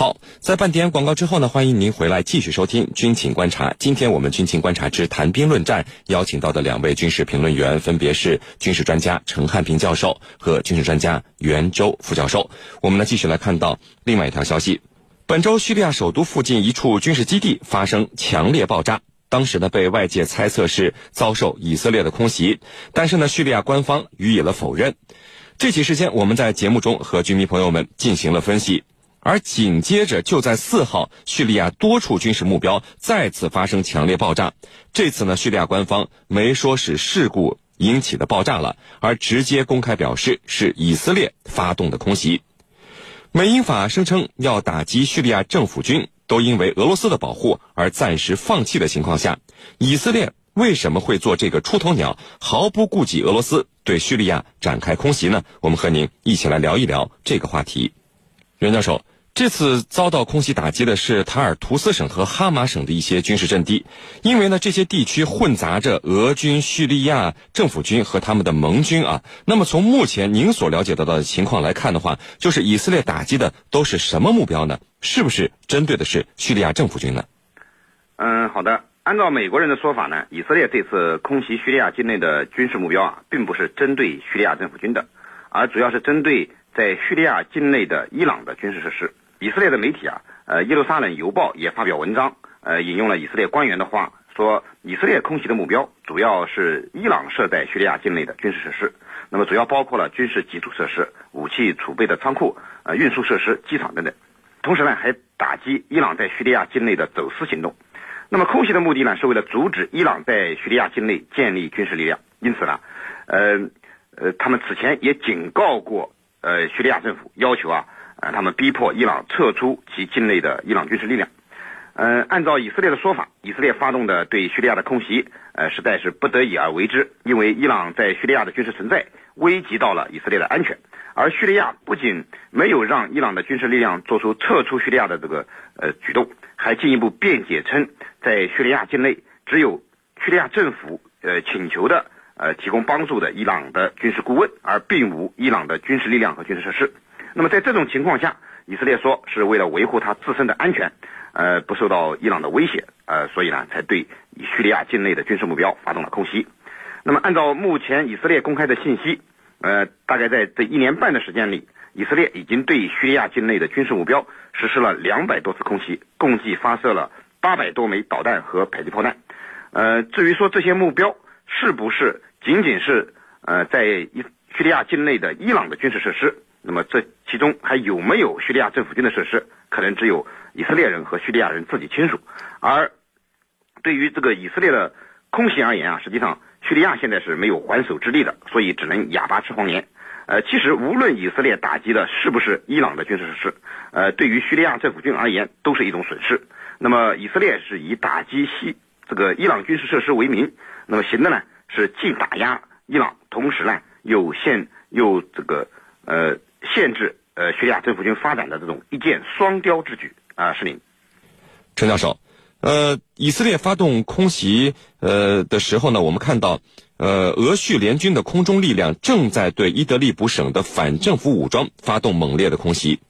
好，在半点广告之后呢，欢迎您回来继续收听《军情观察》。今天我们《军情观察之谈兵论战》邀请到的两位军事评论员，分别是军事专家陈汉平教授和军事专家袁周副教授。我们呢继续来看到另外一条消息：本周叙利亚首都附近一处军事基地发生强烈爆炸，当时呢被外界猜测是遭受以色列的空袭，但是呢叙利亚官方予以了否认。这起事件我们在节目中和军迷朋友们进行了分析。而紧接着，就在四号，叙利亚多处军事目标再次发生强烈爆炸。这次呢，叙利亚官方没说是事故引起的爆炸了，而直接公开表示是以色列发动的空袭。美英法声称要打击叙利亚政府军，都因为俄罗斯的保护而暂时放弃的情况下，以色列为什么会做这个出头鸟，毫不顾及俄罗斯对叙利亚展开空袭呢？我们和您一起来聊一聊这个话题，袁教授。这次遭到空袭打击的是塔尔图斯省和哈马省的一些军事阵地，因为呢这些地区混杂着俄军、叙利亚政府军和他们的盟军啊。那么从目前您所了解得到的情况来看的话，就是以色列打击的都是什么目标呢？是不是针对的是叙利亚政府军呢？嗯，好的。按照美国人的说法呢，以色列这次空袭叙利亚境内的军事目标啊，并不是针对叙利亚政府军的，而主要是针对在叙利亚境内的伊朗的军事设施。以色列的媒体啊，呃，耶路撒冷邮报也发表文章，呃，引用了以色列官员的话，说以色列空袭的目标主要是伊朗设在叙利亚境内的军事设施，那么主要包括了军事基础设施、武器储备的仓库、呃，运输设施、机场等等，同时呢，还打击伊朗在叙利亚境内的走私行动。那么空袭的目的呢，是为了阻止伊朗在叙利亚境内建立军事力量。因此呢，呃，呃，他们此前也警告过呃叙利亚政府，要求啊。啊，他们逼迫伊朗撤出其境内的伊朗军事力量。嗯，按照以色列的说法，以色列发动的对叙利亚的空袭，呃，实在是不得已而为之，因为伊朗在叙利亚的军事存在危及到了以色列的安全。而叙利亚不仅没有让伊朗的军事力量做出撤出叙利亚的这个呃举动，还进一步辩解称，在叙利亚境内只有叙利亚政府呃请求的呃提供帮助的伊朗的军事顾问，而并无伊朗的军事力量和军事设施。那么在这种情况下，以色列说是为了维护他自身的安全，呃，不受到伊朗的威胁，呃，所以呢，才对叙利亚境内的军事目标发动了空袭。那么按照目前以色列公开的信息，呃，大概在这一年半的时间里，以色列已经对叙利亚境内的军事目标实施了两百多次空袭，共计发射了八百多枚导弹和迫击炮弹。呃，至于说这些目标是不是仅仅是呃在伊叙利亚境内的伊朗的军事设施？那么这其中还有没有叙利亚政府军的设施，可能只有以色列人和叙利亚人自己清楚。而对于这个以色列的空袭而言啊，实际上叙利亚现在是没有还手之力的，所以只能哑巴吃黄连。呃，其实无论以色列打击的是不是伊朗的军事设施，呃，对于叙利亚政府军而言都是一种损失。那么以色列是以打击西这个伊朗军事设施为名，那么行的呢是既打压伊朗，同时呢又限又这个呃。限制呃叙利亚政府军发展的这种一箭双雕之举啊，是您，陈教授，呃，以色列发动空袭呃的时候呢，我们看到呃俄叙联军的空中力量正在对伊德利卜省的反政府武装发动猛烈的空袭。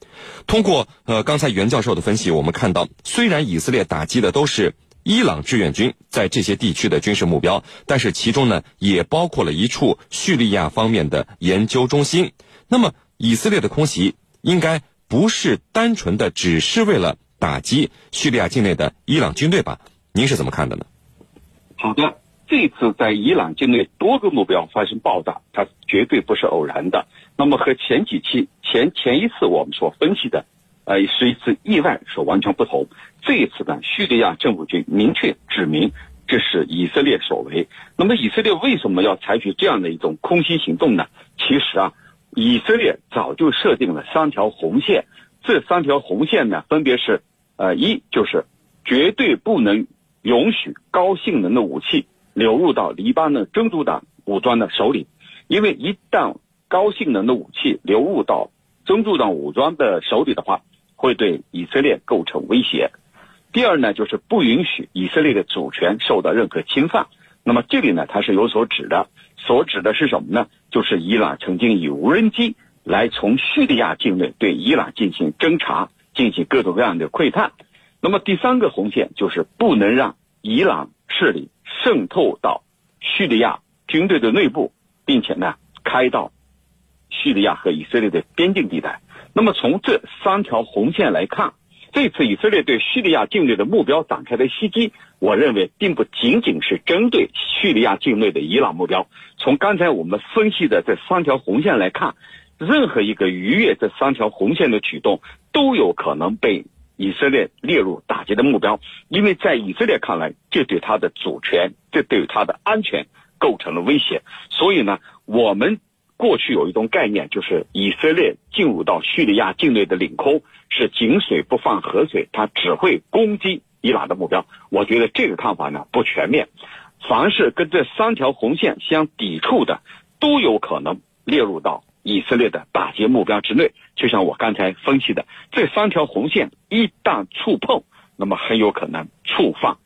通过呃刚才袁教授的分析，我们看到虽然以色列打击的都是伊朗志愿军在这些地区的军事目标，但是其中呢也包括了一处叙利亚方面的研究中心。那么。以色列的空袭应该不是单纯的只是为了打击叙利亚境内的伊朗军队吧？您是怎么看的呢？好的，这次在伊朗境内多个目标发生爆炸，它绝对不是偶然的。那么和前几期前前一次我们所分析的，呃，是一次意外所完全不同。这一次呢，叙利亚政府军明确指明这是以色列所为。那么以色列为什么要采取这样的一种空袭行动呢？其实啊。以色列早就设定了三条红线，这三条红线呢，分别是，呃，一就是绝对不能允许高性能的武器流入到黎巴嫩真主党武装的手里，因为一旦高性能的武器流入到真主党武装的手里的话，会对以色列构成威胁。第二呢，就是不允许以色列的主权受到任何侵犯。那么这里呢，它是有所指的。所指的是什么呢？就是伊朗曾经以无人机来从叙利亚境内对伊朗进行侦查，进行各种各样的窥探。那么第三个红线就是不能让伊朗势力渗透到叙利亚军队的内部，并且呢开到叙利亚和以色列的边境地带。那么从这三条红线来看，这次以色列对叙利亚境内的目标展开的袭击，我认为并不仅仅是针对叙利亚境内的伊朗目标。从刚才我们分析的这三条红线来看，任何一个逾越这三条红线的举动，都有可能被以色列列入打击的目标。因为在以色列看来，这对他的主权，这对他的安全构成了威胁。所以呢，我们。过去有一种概念，就是以色列进入到叙利亚境内的领空是井水不犯河水，它只会攻击伊朗的目标。我觉得这个看法呢不全面，凡是跟这三条红线相抵触的，都有可能列入到以色列的打击目标之内。就像我刚才分析的，这三条红线一旦触碰，那么很有可能触犯。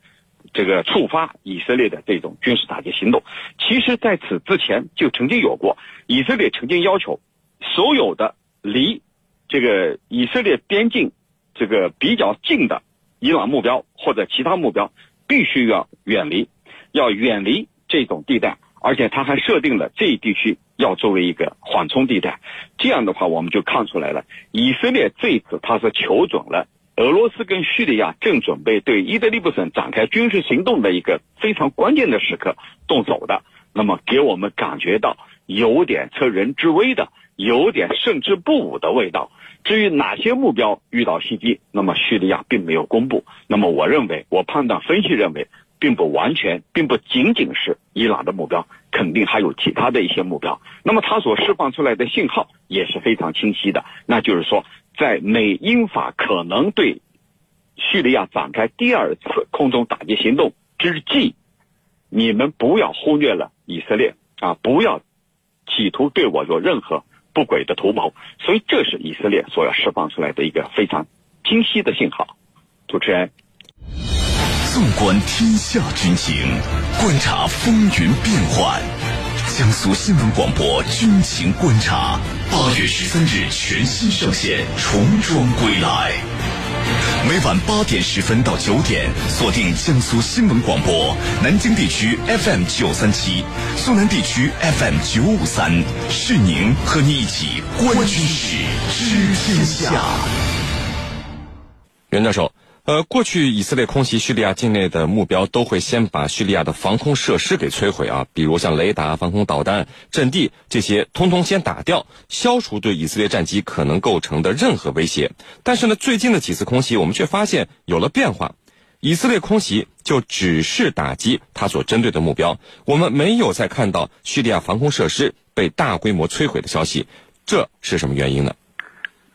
这个触发以色列的这种军事打击行动，其实在此之前就曾经有过。以色列曾经要求所有的离这个以色列边境这个比较近的伊朗目标或者其他目标，必须要远离，要远离这种地带。而且他还设定了这一地区要作为一个缓冲地带。这样的话，我们就看出来了，以色列这一次他是求准了。俄罗斯跟叙利亚正准备对伊德利卜省展开军事行动的一个非常关键的时刻动手的，那么给我们感觉到有点趁人之危的，有点胜之不武的味道。至于哪些目标遇到袭击，那么叙利亚并没有公布。那么我认为，我判断分析认为，并不完全，并不仅仅是伊朗的目标，肯定还有其他的一些目标。那么它所释放出来的信号也是非常清晰的，那就是说。在美英法可能对叙利亚展开第二次空中打击行动之际，你们不要忽略了以色列啊！不要企图对我有任何不轨的图谋。所以，这是以色列所要释放出来的一个非常清晰的信号。主持人，纵观天下军情，观察风云变幻。江苏新闻广播《军情观察》，八月十三日全新上线，重装归来。每晚八点十分到九点，锁定江苏新闻广播，南京地区 FM 九三七，苏南地区 FM 九五三，是您和你一起观军事、知天下。袁教授。呃，过去以色列空袭叙利亚境内的目标，都会先把叙利亚的防空设施给摧毁啊，比如像雷达、防空导弹阵地这些，通通先打掉，消除对以色列战机可能构成的任何威胁。但是呢，最近的几次空袭，我们却发现有了变化，以色列空袭就只是打击他所针对的目标，我们没有再看到叙利亚防空设施被大规模摧毁的消息，这是什么原因呢？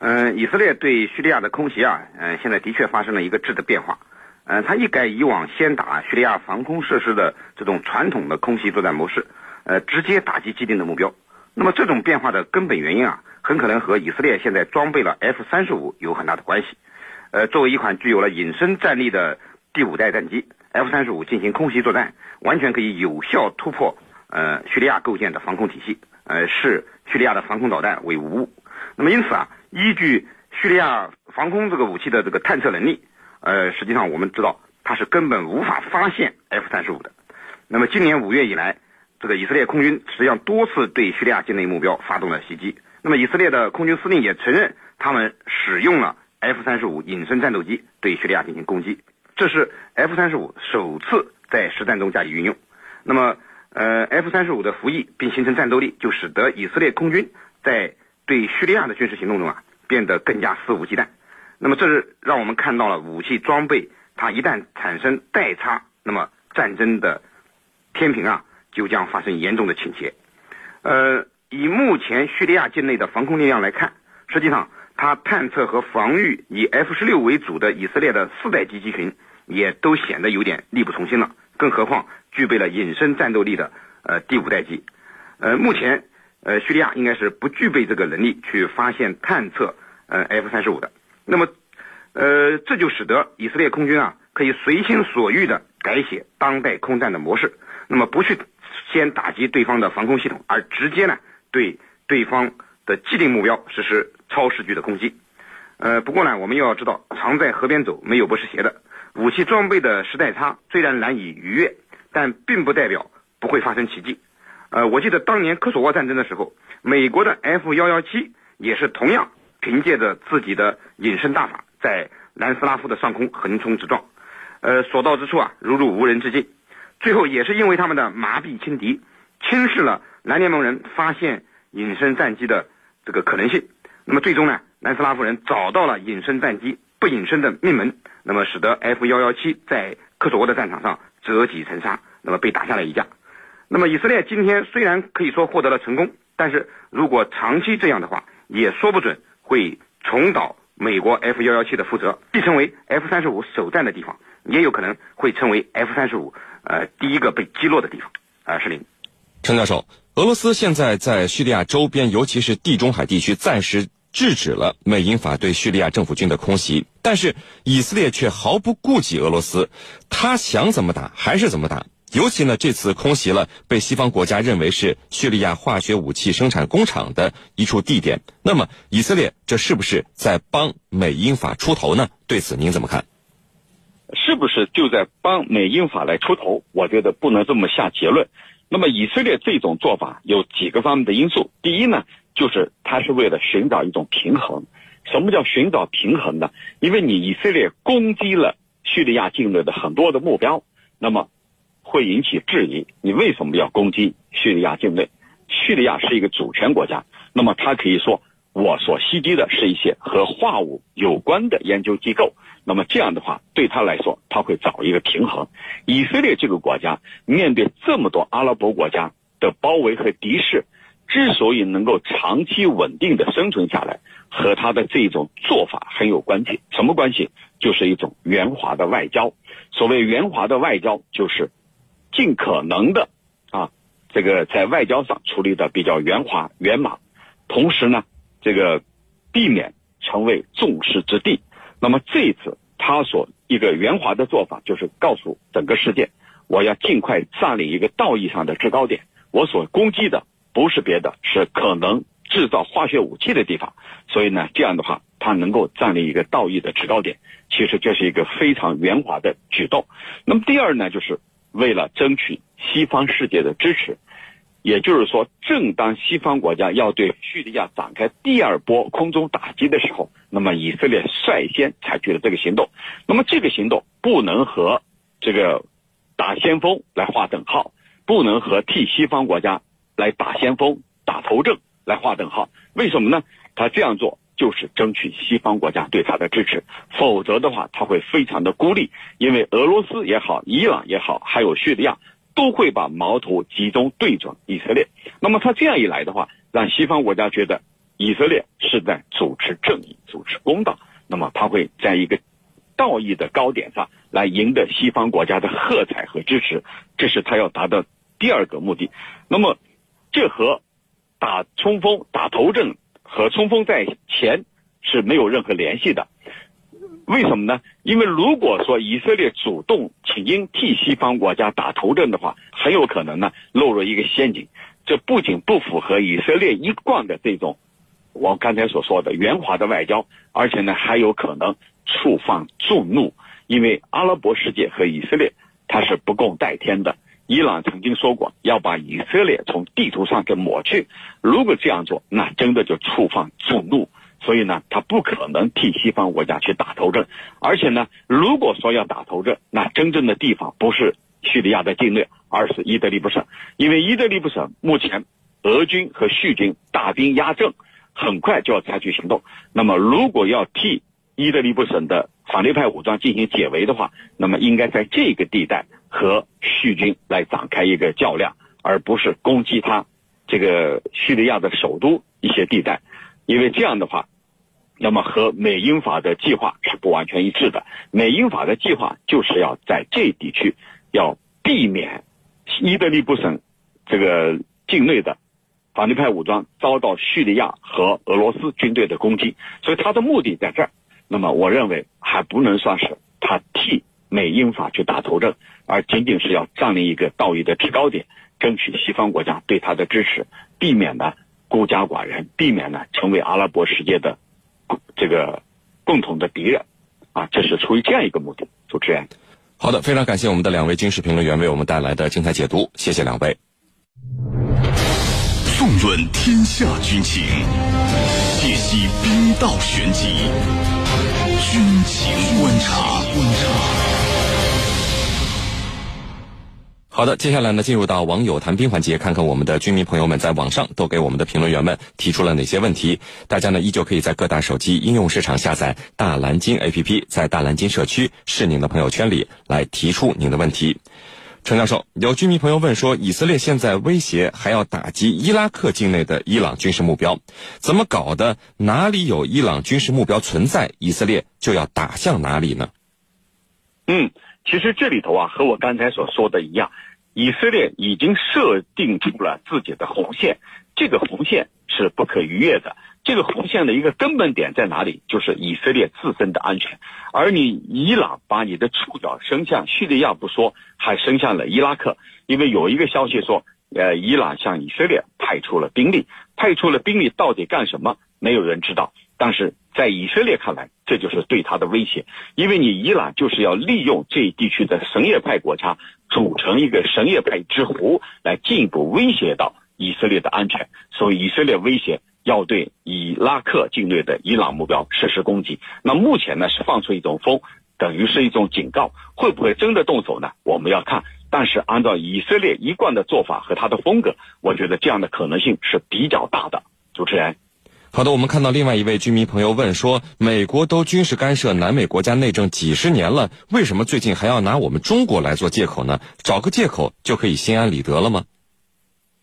嗯，以色列对叙利亚的空袭啊，嗯，现在的确发生了一个质的变化。嗯，他一改以往先打叙利亚防空设施的这种传统的空袭作战模式，呃，直接打击既定的目标。那么这种变化的根本原因啊，很可能和以色列现在装备了 F 三十五有很大的关系。呃，作为一款具有了隐身战力的第五代战机，F 三十五进行空袭作战，完全可以有效突破呃叙利亚构建的防空体系，呃，视叙利亚的防空导弹为无物。那么因此啊。依据叙利亚防空这个武器的这个探测能力，呃，实际上我们知道它是根本无法发现 F 三十五的。那么今年五月以来，这个以色列空军实际上多次对叙利亚境内目标发动了袭击。那么以色列的空军司令也承认，他们使用了 F 三十五隐身战斗机对叙利亚进行攻击。这是 F 三十五首次在实战中加以运用。那么，呃，F 三十五的服役并形成战斗力，就使得以色列空军在对叙利亚的军事行动中啊，变得更加肆无忌惮。那么，这是让我们看到了武器装备它一旦产生代差，那么战争的天平啊就将发生严重的倾斜。呃，以目前叙利亚境内的防空力量来看，实际上它探测和防御以 F 十六为主的以色列的四代机机群也都显得有点力不从心了。更何况具备了隐身战斗力的呃第五代机，呃，目前。呃，叙利亚应该是不具备这个能力去发现、探测呃 F 三十五的。那么，呃，这就使得以色列空军啊可以随心所欲的改写当代空战的模式。那么，不去先打击对方的防空系统，而直接呢对对方的既定目标实施超视距的攻击。呃，不过呢，我们要知道，常在河边走，没有不湿鞋的。武器装备的时代差虽然难以逾越，但并不代表不会发生奇迹。呃，我记得当年科索沃战争的时候，美国的 F 幺幺七也是同样凭借着自己的隐身大法，在南斯拉夫的上空横冲直撞，呃，所到之处啊，如入无人之境。最后也是因为他们的麻痹轻敌，轻视了南联盟人发现隐身战机的这个可能性。那么最终呢，南斯拉夫人找到了隐身战机不隐身的命门，那么使得 F 幺幺七在科索沃的战场上折戟沉沙，那么被打下了一架。那么以色列今天虽然可以说获得了成功，但是如果长期这样的话，也说不准会重蹈美国 F 幺幺七的覆辙，既成为 F 三十五首战的地方，也有可能会成为 F 三十五呃第一个被击落的地方。啊，石林，陈教授，俄罗斯现在在叙利亚周边，尤其是地中海地区，暂时制止了美英法对叙利亚政府军的空袭，但是以色列却毫不顾及俄罗斯，他想怎么打还是怎么打。尤其呢，这次空袭了被西方国家认为是叙利亚化学武器生产工厂的一处地点。那么，以色列这是不是在帮美英法出头呢？对此您怎么看？是不是就在帮美英法来出头？我觉得不能这么下结论。那么，以色列这种做法有几个方面的因素。第一呢，就是他是为了寻找一种平衡。什么叫寻找平衡呢？因为你以色列攻击了叙利亚境内的很多的目标，那么。会引起质疑，你为什么要攻击叙利亚境内？叙利亚是一个主权国家，那么他可以说我所袭击的是一些和化武有关的研究机构，那么这样的话对他来说，他会找一个平衡。以色列这个国家面对这么多阿拉伯国家的包围和敌视，之所以能够长期稳定的生存下来，和他的这种做法很有关系。什么关系？就是一种圆滑的外交。所谓圆滑的外交，就是。尽可能的啊，这个在外交上处理的比较圆滑圆满，同时呢，这个避免成为众矢之的。那么这一次他所一个圆滑的做法，就是告诉整个世界，我要尽快占领一个道义上的制高点。我所攻击的不是别的，是可能制造化学武器的地方。所以呢，这样的话，他能够占领一个道义的制高点，其实这是一个非常圆滑的举动。那么第二呢，就是。为了争取西方世界的支持，也就是说，正当西方国家要对叙利亚展开第二波空中打击的时候，那么以色列率先采取了这个行动。那么这个行动不能和这个打先锋来划等号，不能和替西方国家来打先锋、打头阵来划等号。为什么呢？他这样做。就是争取西方国家对他的支持，否则的话他会非常的孤立，因为俄罗斯也好，伊朗也好，还有叙利亚都会把矛头集中对准以色列。那么他这样一来的话，让西方国家觉得以色列是在主持正义、主持公道，那么他会在一个道义的高点上来赢得西方国家的喝彩和支持，这是他要达到第二个目的。那么这和打冲锋、打头阵。和冲锋在前是没有任何联系的，为什么呢？因为如果说以色列主动请缨替西方国家打头阵的话，很有可能呢落入一个陷阱。这不仅不符合以色列一贯的这种我刚才所说的圆滑的外交，而且呢还有可能触犯众怒。因为阿拉伯世界和以色列它是不共戴天的。伊朗曾经说过要把以色列从地图上给抹去，如果这样做，那真的就触犯众怒。所以呢，他不可能替西方国家去打头阵。而且呢，如果说要打头阵，那真正的地方不是叙利亚的境内，而是伊德利卜省。因为伊德利卜省目前俄军和叙军大兵压阵，很快就要采取行动。那么，如果要替伊德利卜省的反对派武装进行解围的话，那么应该在这个地带。和叙军来展开一个较量，而不是攻击他这个叙利亚的首都一些地带，因为这样的话，那么和美英法的计划是不完全一致的。美英法的计划就是要在这地区要避免伊德利卜省这个境内的反对派武装遭到叙利亚和俄罗斯军队的攻击，所以他的目的在这儿。那么我认为还不能算是他替。美英法去打头阵，而仅仅是要占领一个道义的制高点，争取西方国家对他的支持，避免呢孤家寡人，避免呢成为阿拉伯世界的这个共同的敌人，啊，这是出于这样一个目的。主持人，好的，非常感谢我们的两位军事评论员为我们带来的精彩解读，谢谢两位。纵论天下军情，解析兵道玄机，军情观察。观察。好的，接下来呢，进入到网友谈兵环节，看看我们的军迷朋友们在网上都给我们的评论员们提出了哪些问题。大家呢，依旧可以在各大手机应用市场下载大蓝鲸 APP，在大蓝鲸社区是您的朋友圈里来提出您的问题。陈教授，有居民朋友问说，以色列现在威胁还要打击伊拉克境内的伊朗军事目标，怎么搞的？哪里有伊朗军事目标存在，以色列就要打向哪里呢？嗯。其实这里头啊，和我刚才所说的一样，以色列已经设定出了自己的红线，这个红线是不可逾越的。这个红线的一个根本点在哪里？就是以色列自身的安全。而你伊朗把你的触角伸向叙利亚不说，还伸向了伊拉克，因为有一个消息说，呃，伊朗向以色列派出了兵力，派出了兵力到底干什么？没有人知道。但是在以色列看来，这就是对他的威胁，因为你伊朗就是要利用这一地区的什叶派国家组成一个什叶派之湖，来进一步威胁到以色列的安全。所以以色列威胁要对伊拉克境内的伊朗目标实施攻击。那目前呢是放出一种风，等于是一种警告，会不会真的动手呢？我们要看。但是按照以色列一贯的做法和他的风格，我觉得这样的可能性是比较大的。主持人。好的，我们看到另外一位居民朋友问说：“美国都军事干涉南美国家内政几十年了，为什么最近还要拿我们中国来做借口呢？找个借口就可以心安理得了吗？”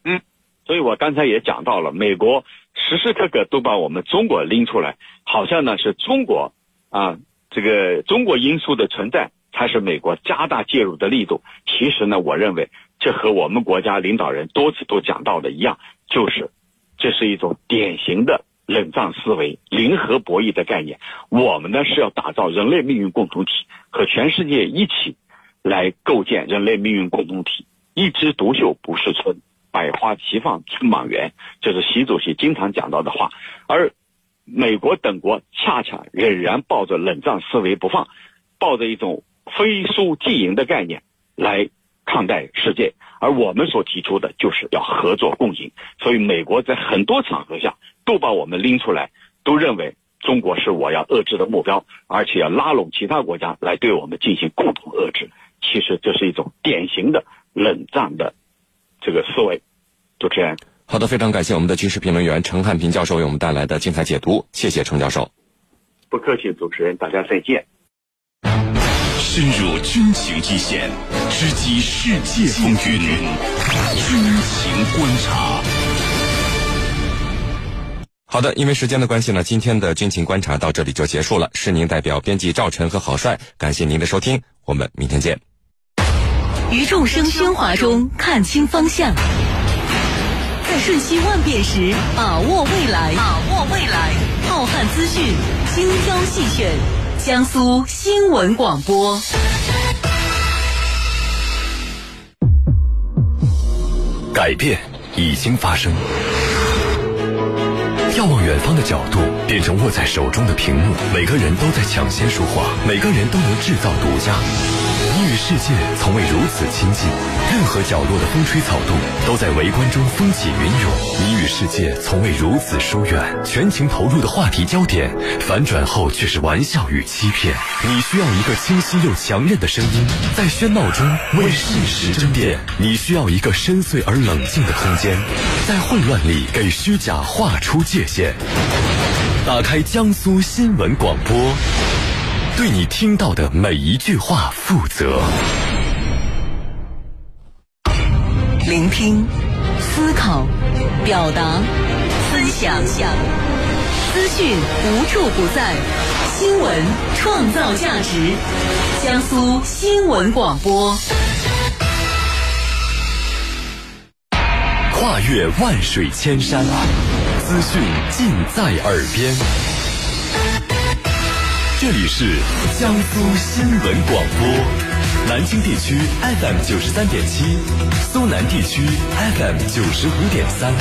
嗯，所以我刚才也讲到了，美国时时刻刻都把我们中国拎出来，好像呢是中国啊，这个中国因素的存在才是美国加大介入的力度。其实呢，我认为这和我们国家领导人多次都讲到的一样，就是这是一种典型的。冷战思维、零和博弈的概念，我们呢是要打造人类命运共同体，和全世界一起来构建人类命运共同体。一枝独秀不是春，百花齐放春满园，这是习主席经常讲到的话。而美国等国恰恰仍然抱着冷战思维不放，抱着一种非输即赢的概念来看待世界。而我们所提出的就是要合作共赢。所以，美国在很多场合下。都把我们拎出来，都认为中国是我要遏制的目标，而且要拉拢其他国家来对我们进行共同遏制。其实这是一种典型的冷战的这个思维。主持人，好的，非常感谢我们的军事评论员陈汉平教授为我们带来的精彩解读，谢谢陈教授。不客气，主持人，大家再见。深入军情一线，直击世界风云，军情观察。好的，因为时间的关系呢，今天的军情观察到这里就结束了。是您代表编辑赵晨和郝帅，感谢您的收听，我们明天见。于众生喧哗中看清方向，在瞬息万变时把握未来，把握未来。浩瀚资讯，精挑细选，江苏新闻广播。改变已经发生。眺望远方的角度变成握在手中的屏幕，每个人都在抢先说话，每个人都能制造独家。你与世界从未如此亲近，任何角落的风吹草动都在围观中风起云涌。你与世界从未如此疏远，全情投入的话题焦点反转后却是玩笑与欺骗。你需要一个清晰又强韧的声音，在喧闹中为事实争辩。你需要一个深邃而冷静的空间，在混乱里给虚假画出界限。打开江苏新闻广播。对你听到的每一句话负责。聆听、思考、表达、分享，资讯无处不在，新闻创造价值。江苏新闻广播，跨越万水千山，资讯尽在耳边。这里是江苏新闻广播，南京地区 FM 九十三点七，苏南地区 FM 九十五点三。